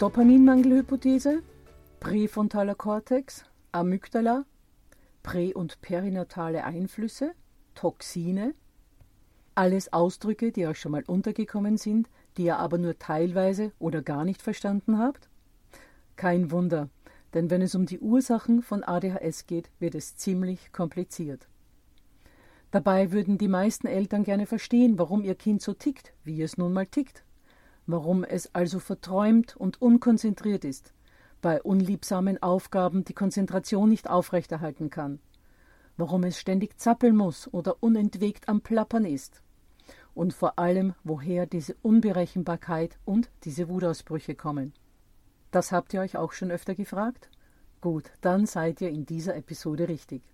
Dopaminmangelhypothese, präfrontaler Kortex, Amygdala, prä- und perinatale Einflüsse, Toxine, alles Ausdrücke, die euch schon mal untergekommen sind, die ihr aber nur teilweise oder gar nicht verstanden habt? Kein Wunder, denn wenn es um die Ursachen von ADHS geht, wird es ziemlich kompliziert. Dabei würden die meisten Eltern gerne verstehen, warum ihr Kind so tickt, wie es nun mal tickt warum es also verträumt und unkonzentriert ist, bei unliebsamen Aufgaben die Konzentration nicht aufrechterhalten kann, warum es ständig zappeln muss oder unentwegt am Plappern ist, und vor allem, woher diese Unberechenbarkeit und diese Wutausbrüche kommen. Das habt ihr euch auch schon öfter gefragt? Gut, dann seid ihr in dieser Episode richtig.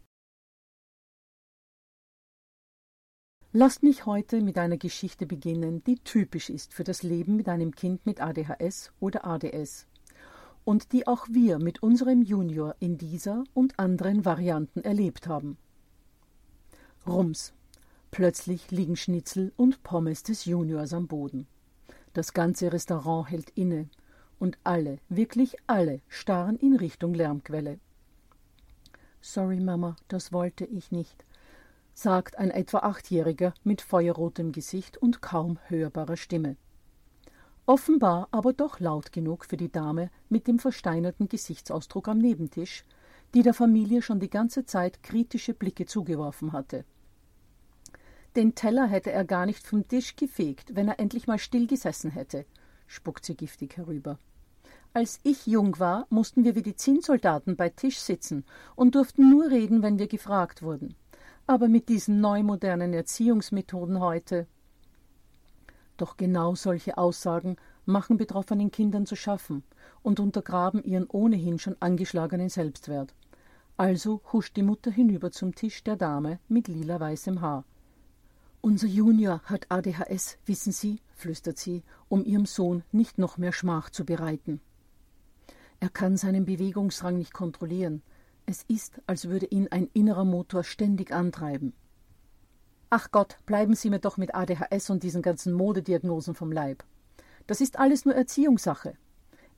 Lasst mich heute mit einer Geschichte beginnen, die typisch ist für das Leben mit einem Kind mit ADHS oder ADS und die auch wir mit unserem Junior in dieser und anderen Varianten erlebt haben. Rums. Plötzlich liegen Schnitzel und Pommes des Juniors am Boden. Das ganze Restaurant hält inne und alle, wirklich alle, starren in Richtung Lärmquelle. Sorry, Mama, das wollte ich nicht, sagt ein etwa Achtjähriger mit feuerrotem Gesicht und kaum hörbarer Stimme. Offenbar aber doch laut genug für die Dame mit dem versteinerten Gesichtsausdruck am Nebentisch, die der Familie schon die ganze Zeit kritische Blicke zugeworfen hatte. Den Teller hätte er gar nicht vom Tisch gefegt, wenn er endlich mal still gesessen hätte, spuckt sie giftig herüber. Als ich jung war, mussten wir wie die Zinnsoldaten bei Tisch sitzen und durften nur reden, wenn wir gefragt wurden aber mit diesen neumodernen Erziehungsmethoden heute. Doch genau solche Aussagen machen betroffenen Kindern zu schaffen und untergraben ihren ohnehin schon angeschlagenen Selbstwert. Also huscht die Mutter hinüber zum Tisch der Dame mit lila-weißem Haar. Unser Junior hat ADHS, wissen Sie, flüstert sie, um ihrem Sohn nicht noch mehr Schmach zu bereiten. Er kann seinen Bewegungsrang nicht kontrollieren, es ist, als würde ihn ein innerer Motor ständig antreiben. Ach Gott, bleiben Sie mir doch mit ADHS und diesen ganzen Modediagnosen vom Leib. Das ist alles nur Erziehungssache.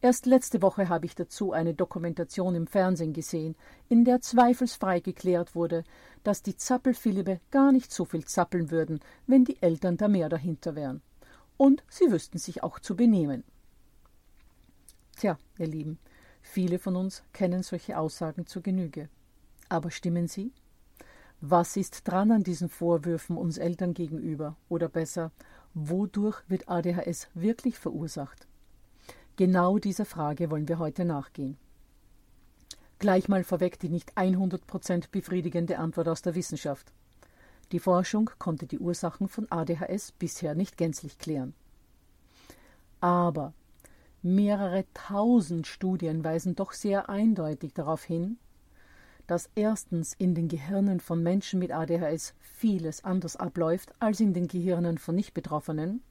Erst letzte Woche habe ich dazu eine Dokumentation im Fernsehen gesehen, in der zweifelsfrei geklärt wurde, dass die Zappelphilippe gar nicht so viel zappeln würden, wenn die Eltern da mehr dahinter wären. Und sie wüssten sich auch zu benehmen. Tja, ihr Lieben, Viele von uns kennen solche Aussagen zur Genüge. Aber stimmen sie? Was ist dran an diesen Vorwürfen uns Eltern gegenüber? Oder besser, wodurch wird ADHS wirklich verursacht? Genau dieser Frage wollen wir heute nachgehen. Gleich mal vorweg die nicht 100% befriedigende Antwort aus der Wissenschaft. Die Forschung konnte die Ursachen von ADHS bisher nicht gänzlich klären. Aber mehrere tausend Studien weisen doch sehr eindeutig darauf hin, dass erstens in den Gehirnen von Menschen mit ADHS vieles anders abläuft als in den Gehirnen von Nichtbetroffenen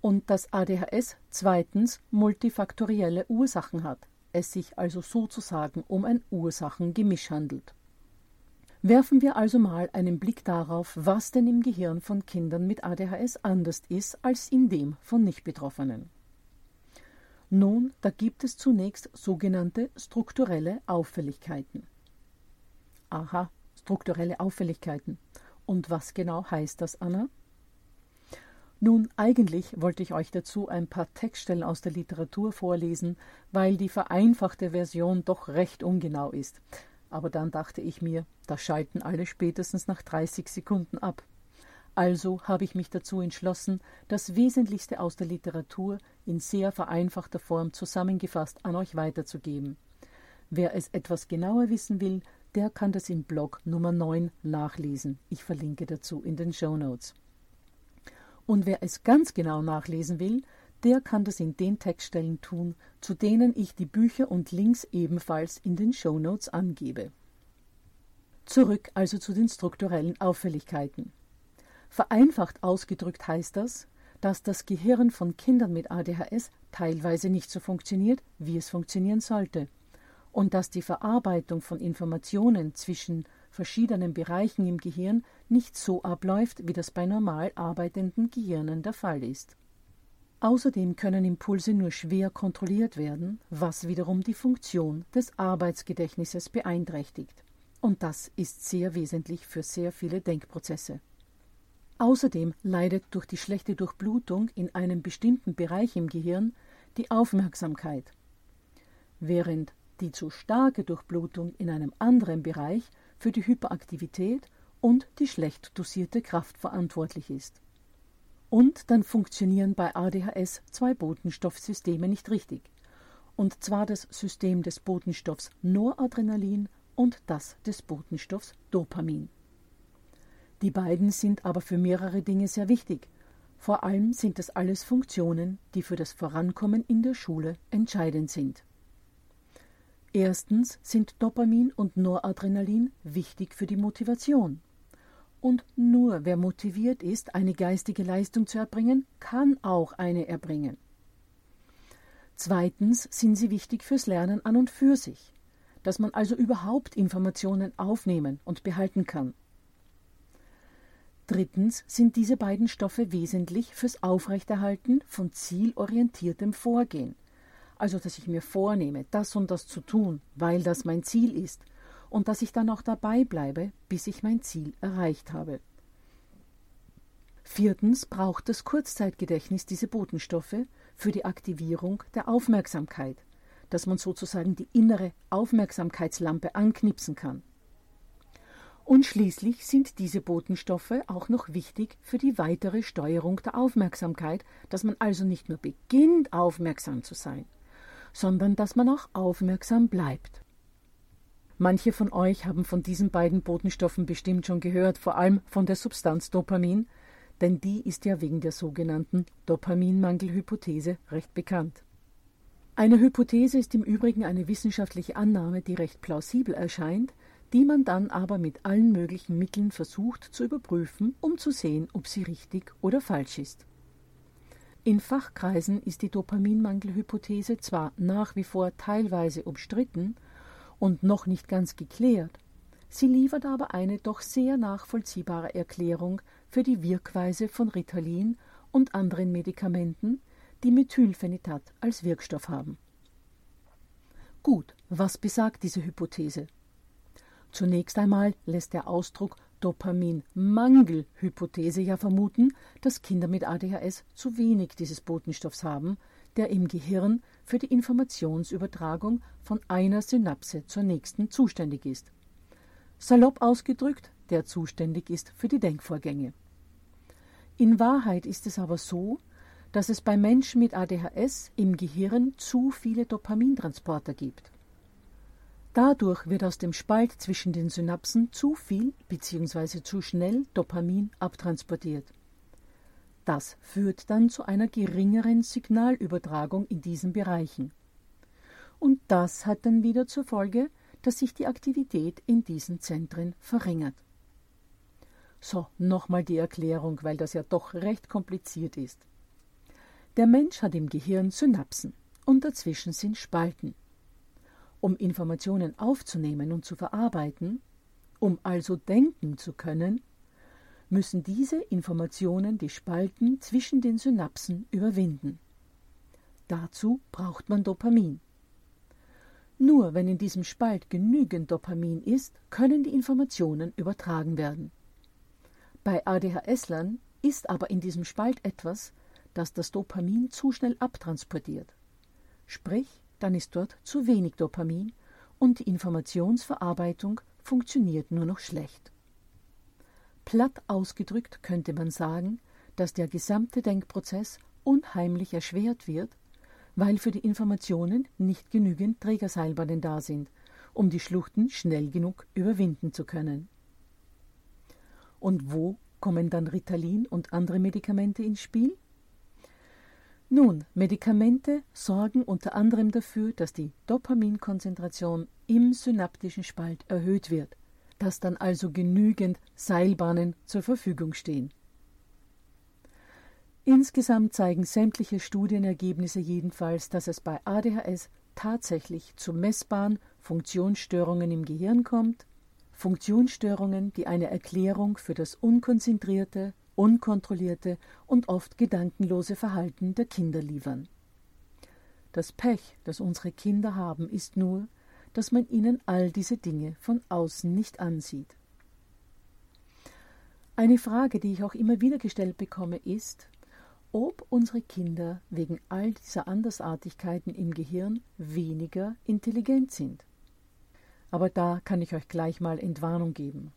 und dass ADHS zweitens multifaktorielle Ursachen hat, es sich also sozusagen um ein Ursachengemisch handelt. Werfen wir also mal einen Blick darauf, was denn im Gehirn von Kindern mit ADHS anders ist als in dem von Nichtbetroffenen. Nun, da gibt es zunächst sogenannte strukturelle Auffälligkeiten. Aha, strukturelle Auffälligkeiten. Und was genau heißt das, Anna? Nun, eigentlich wollte ich euch dazu ein paar Textstellen aus der Literatur vorlesen, weil die vereinfachte Version doch recht ungenau ist. Aber dann dachte ich mir, da schalten alle spätestens nach 30 Sekunden ab. Also habe ich mich dazu entschlossen, das Wesentlichste aus der Literatur in sehr vereinfachter Form zusammengefasst an euch weiterzugeben. Wer es etwas genauer wissen will, der kann das im Blog Nummer 9 nachlesen. Ich verlinke dazu in den Show Notes. Und wer es ganz genau nachlesen will, der kann das in den Textstellen tun, zu denen ich die Bücher und Links ebenfalls in den Show Notes angebe. Zurück also zu den strukturellen Auffälligkeiten. Vereinfacht ausgedrückt heißt das, dass das Gehirn von Kindern mit ADHS teilweise nicht so funktioniert, wie es funktionieren sollte, und dass die Verarbeitung von Informationen zwischen verschiedenen Bereichen im Gehirn nicht so abläuft, wie das bei normal arbeitenden Gehirnen der Fall ist. Außerdem können Impulse nur schwer kontrolliert werden, was wiederum die Funktion des Arbeitsgedächtnisses beeinträchtigt. Und das ist sehr wesentlich für sehr viele Denkprozesse. Außerdem leidet durch die schlechte Durchblutung in einem bestimmten Bereich im Gehirn die Aufmerksamkeit, während die zu starke Durchblutung in einem anderen Bereich für die Hyperaktivität und die schlecht dosierte Kraft verantwortlich ist. Und dann funktionieren bei ADHS zwei Botenstoffsysteme nicht richtig. Und zwar das System des Botenstoffs Noradrenalin und das des Botenstoffs Dopamin. Die beiden sind aber für mehrere Dinge sehr wichtig. Vor allem sind das alles Funktionen, die für das Vorankommen in der Schule entscheidend sind. Erstens sind Dopamin und Noradrenalin wichtig für die Motivation. Und nur wer motiviert ist, eine geistige Leistung zu erbringen, kann auch eine erbringen. Zweitens sind sie wichtig fürs Lernen an und für sich, dass man also überhaupt Informationen aufnehmen und behalten kann. Drittens sind diese beiden Stoffe wesentlich fürs Aufrechterhalten von zielorientiertem Vorgehen, also dass ich mir vornehme, das und das zu tun, weil das mein Ziel ist, und dass ich dann auch dabei bleibe, bis ich mein Ziel erreicht habe. Viertens braucht das Kurzzeitgedächtnis diese Botenstoffe für die Aktivierung der Aufmerksamkeit, dass man sozusagen die innere Aufmerksamkeitslampe anknipsen kann. Und schließlich sind diese Botenstoffe auch noch wichtig für die weitere Steuerung der Aufmerksamkeit, dass man also nicht nur beginnt aufmerksam zu sein, sondern dass man auch aufmerksam bleibt. Manche von euch haben von diesen beiden Botenstoffen bestimmt schon gehört, vor allem von der Substanz Dopamin, denn die ist ja wegen der sogenannten Dopaminmangelhypothese recht bekannt. Eine Hypothese ist im Übrigen eine wissenschaftliche Annahme, die recht plausibel erscheint, die man dann aber mit allen möglichen Mitteln versucht zu überprüfen, um zu sehen, ob sie richtig oder falsch ist. In Fachkreisen ist die Dopaminmangelhypothese zwar nach wie vor teilweise umstritten und noch nicht ganz geklärt, sie liefert aber eine doch sehr nachvollziehbare Erklärung für die Wirkweise von Ritalin und anderen Medikamenten, die Methylphenidat als Wirkstoff haben. Gut, was besagt diese Hypothese? Zunächst einmal lässt der Ausdruck Dopaminmangelhypothese ja vermuten, dass Kinder mit ADHS zu wenig dieses Botenstoffs haben, der im Gehirn für die Informationsübertragung von einer Synapse zur nächsten zuständig ist. Salopp ausgedrückt, der zuständig ist für die Denkvorgänge. In Wahrheit ist es aber so, dass es bei Menschen mit ADHS im Gehirn zu viele Dopamintransporter gibt. Dadurch wird aus dem Spalt zwischen den Synapsen zu viel bzw. zu schnell Dopamin abtransportiert. Das führt dann zu einer geringeren Signalübertragung in diesen Bereichen. Und das hat dann wieder zur Folge, dass sich die Aktivität in diesen Zentren verringert. So, nochmal die Erklärung, weil das ja doch recht kompliziert ist. Der Mensch hat im Gehirn Synapsen und dazwischen sind Spalten. Um Informationen aufzunehmen und zu verarbeiten, um also denken zu können, müssen diese Informationen die Spalten zwischen den Synapsen überwinden. Dazu braucht man Dopamin. Nur wenn in diesem Spalt genügend Dopamin ist, können die Informationen übertragen werden. Bei ADHS-Lern ist aber in diesem Spalt etwas, das das Dopamin zu schnell abtransportiert. Sprich, dann ist dort zu wenig Dopamin und die Informationsverarbeitung funktioniert nur noch schlecht. Platt ausgedrückt könnte man sagen, dass der gesamte Denkprozess unheimlich erschwert wird, weil für die Informationen nicht genügend Trägerseilbahnen da sind, um die Schluchten schnell genug überwinden zu können. Und wo kommen dann Ritalin und andere Medikamente ins Spiel? Nun, Medikamente sorgen unter anderem dafür, dass die Dopaminkonzentration im synaptischen Spalt erhöht wird, dass dann also genügend Seilbahnen zur Verfügung stehen. Insgesamt zeigen sämtliche Studienergebnisse jedenfalls, dass es bei ADHS tatsächlich zu messbaren Funktionsstörungen im Gehirn kommt, Funktionsstörungen, die eine Erklärung für das unkonzentrierte, unkontrollierte und oft gedankenlose Verhalten der Kinder liefern. Das Pech, das unsere Kinder haben, ist nur, dass man ihnen all diese Dinge von außen nicht ansieht. Eine Frage, die ich auch immer wieder gestellt bekomme, ist, ob unsere Kinder wegen all dieser Andersartigkeiten im Gehirn weniger intelligent sind. Aber da kann ich euch gleich mal Entwarnung geben.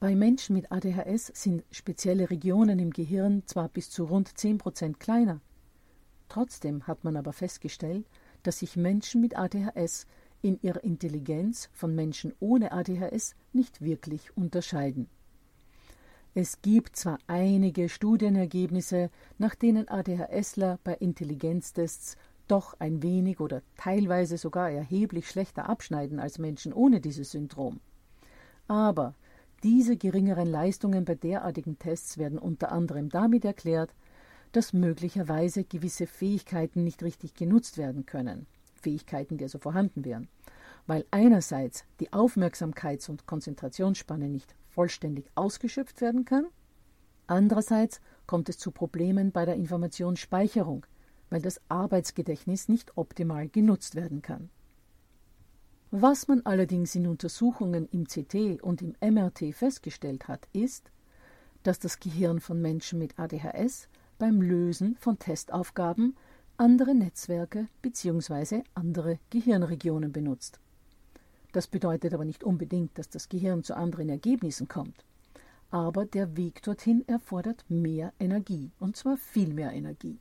Bei Menschen mit ADHS sind spezielle Regionen im Gehirn zwar bis zu rund 10 Prozent kleiner. Trotzdem hat man aber festgestellt, dass sich Menschen mit ADHS in ihrer Intelligenz von Menschen ohne ADHS nicht wirklich unterscheiden. Es gibt zwar einige Studienergebnisse, nach denen ADHSler bei Intelligenztests doch ein wenig oder teilweise sogar erheblich schlechter abschneiden als Menschen ohne dieses Syndrom. Aber diese geringeren Leistungen bei derartigen Tests werden unter anderem damit erklärt, dass möglicherweise gewisse Fähigkeiten nicht richtig genutzt werden können, Fähigkeiten, die also vorhanden wären, weil einerseits die Aufmerksamkeits- und Konzentrationsspanne nicht vollständig ausgeschöpft werden kann, andererseits kommt es zu Problemen bei der Informationsspeicherung, weil das Arbeitsgedächtnis nicht optimal genutzt werden kann. Was man allerdings in Untersuchungen im CT und im MRT festgestellt hat, ist, dass das Gehirn von Menschen mit ADHS beim Lösen von Testaufgaben andere Netzwerke bzw. andere Gehirnregionen benutzt. Das bedeutet aber nicht unbedingt, dass das Gehirn zu anderen Ergebnissen kommt. Aber der Weg dorthin erfordert mehr Energie, und zwar viel mehr Energie.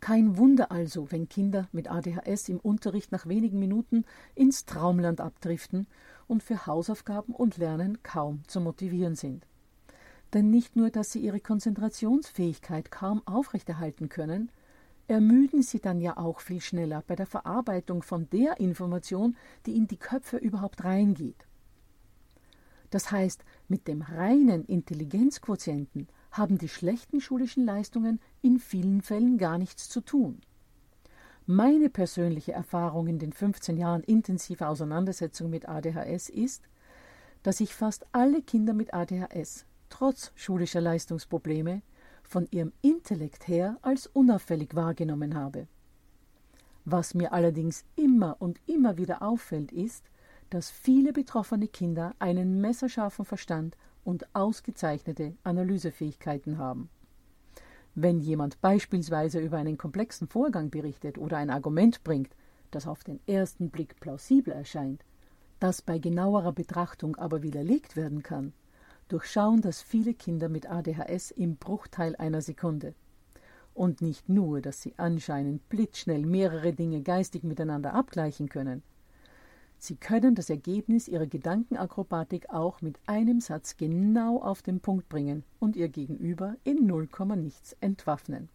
Kein Wunder also, wenn Kinder mit ADHS im Unterricht nach wenigen Minuten ins Traumland abdriften und für Hausaufgaben und Lernen kaum zu motivieren sind. Denn nicht nur, dass sie ihre Konzentrationsfähigkeit kaum aufrechterhalten können, ermüden sie dann ja auch viel schneller bei der Verarbeitung von der Information, die in die Köpfe überhaupt reingeht. Das heißt, mit dem reinen Intelligenzquotienten haben die schlechten schulischen Leistungen in vielen Fällen gar nichts zu tun. Meine persönliche Erfahrung in den 15 Jahren intensiver Auseinandersetzung mit ADHS ist, dass ich fast alle Kinder mit ADHS trotz schulischer Leistungsprobleme von ihrem Intellekt her als unauffällig wahrgenommen habe. Was mir allerdings immer und immer wieder auffällt, ist, dass viele betroffene Kinder einen messerscharfen Verstand und ausgezeichnete Analysefähigkeiten haben. Wenn jemand beispielsweise über einen komplexen Vorgang berichtet oder ein Argument bringt, das auf den ersten Blick plausibel erscheint, das bei genauerer Betrachtung aber widerlegt werden kann, durchschauen das viele Kinder mit ADHS im Bruchteil einer Sekunde. Und nicht nur, dass sie anscheinend blitzschnell mehrere Dinge geistig miteinander abgleichen können. Sie können das Ergebnis ihrer Gedankenakrobatik auch mit einem Satz genau auf den Punkt bringen und ihr Gegenüber in null nichts entwaffnen.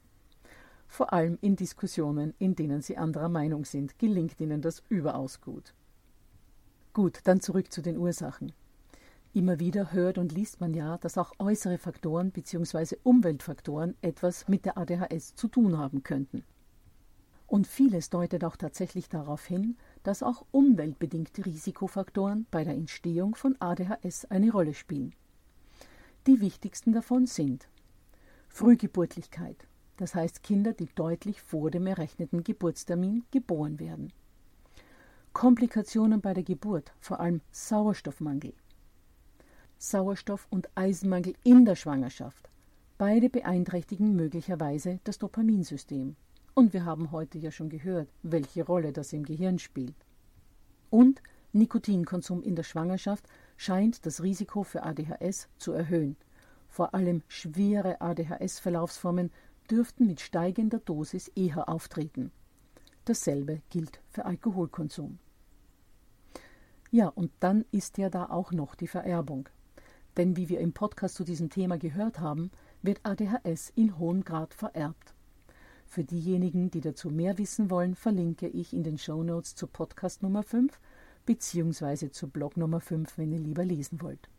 Vor allem in Diskussionen, in denen sie anderer Meinung sind, gelingt ihnen das überaus gut. Gut, dann zurück zu den Ursachen. Immer wieder hört und liest man ja, dass auch äußere Faktoren bzw. Umweltfaktoren etwas mit der ADHS zu tun haben könnten. Und vieles deutet auch tatsächlich darauf hin, dass auch umweltbedingte Risikofaktoren bei der Entstehung von ADHS eine Rolle spielen. Die wichtigsten davon sind Frühgeburtlichkeit, das heißt Kinder, die deutlich vor dem errechneten Geburtstermin geboren werden. Komplikationen bei der Geburt, vor allem Sauerstoffmangel, Sauerstoff- und Eisenmangel in der Schwangerschaft. Beide beeinträchtigen möglicherweise das Dopaminsystem. Und wir haben heute ja schon gehört, welche Rolle das im Gehirn spielt. Und Nikotinkonsum in der Schwangerschaft scheint das Risiko für ADHS zu erhöhen. Vor allem schwere ADHS-Verlaufsformen dürften mit steigender Dosis eher auftreten. Dasselbe gilt für Alkoholkonsum. Ja, und dann ist ja da auch noch die Vererbung. Denn wie wir im Podcast zu diesem Thema gehört haben, wird ADHS in hohem Grad vererbt. Für diejenigen, die dazu mehr wissen wollen, verlinke ich in den Show Notes zu Podcast Nummer 5 bzw. zu Blog Nummer 5, wenn ihr lieber lesen wollt.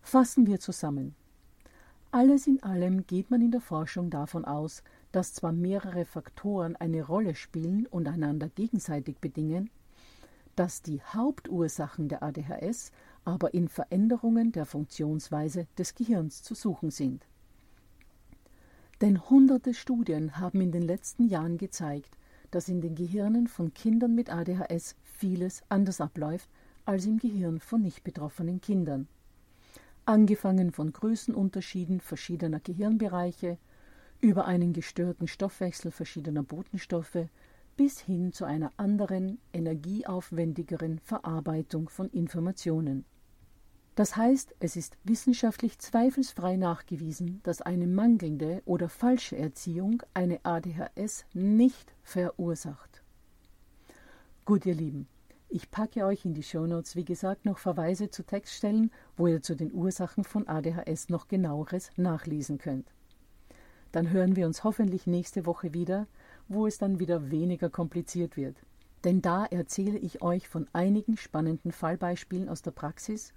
Fassen wir zusammen. Alles in allem geht man in der Forschung davon aus, dass zwar mehrere Faktoren eine Rolle spielen und einander gegenseitig bedingen, dass die Hauptursachen der ADHS aber in Veränderungen der Funktionsweise des Gehirns zu suchen sind. Denn hunderte Studien haben in den letzten Jahren gezeigt, dass in den Gehirnen von Kindern mit ADHS vieles anders abläuft als im Gehirn von nicht betroffenen Kindern. Angefangen von Größenunterschieden verschiedener Gehirnbereiche, über einen gestörten Stoffwechsel verschiedener Botenstoffe bis hin zu einer anderen, energieaufwendigeren Verarbeitung von Informationen. Das heißt, es ist wissenschaftlich zweifelsfrei nachgewiesen, dass eine mangelnde oder falsche Erziehung eine ADHS nicht verursacht. Gut, ihr Lieben, ich packe euch in die Shownotes, wie gesagt, noch Verweise zu Textstellen, wo ihr zu den Ursachen von ADHS noch genaueres nachlesen könnt. Dann hören wir uns hoffentlich nächste Woche wieder, wo es dann wieder weniger kompliziert wird. Denn da erzähle ich euch von einigen spannenden Fallbeispielen aus der Praxis,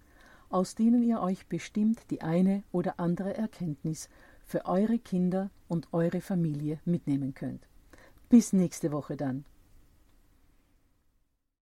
aus denen ihr euch bestimmt die eine oder andere Erkenntnis für eure Kinder und eure Familie mitnehmen könnt. Bis nächste Woche dann.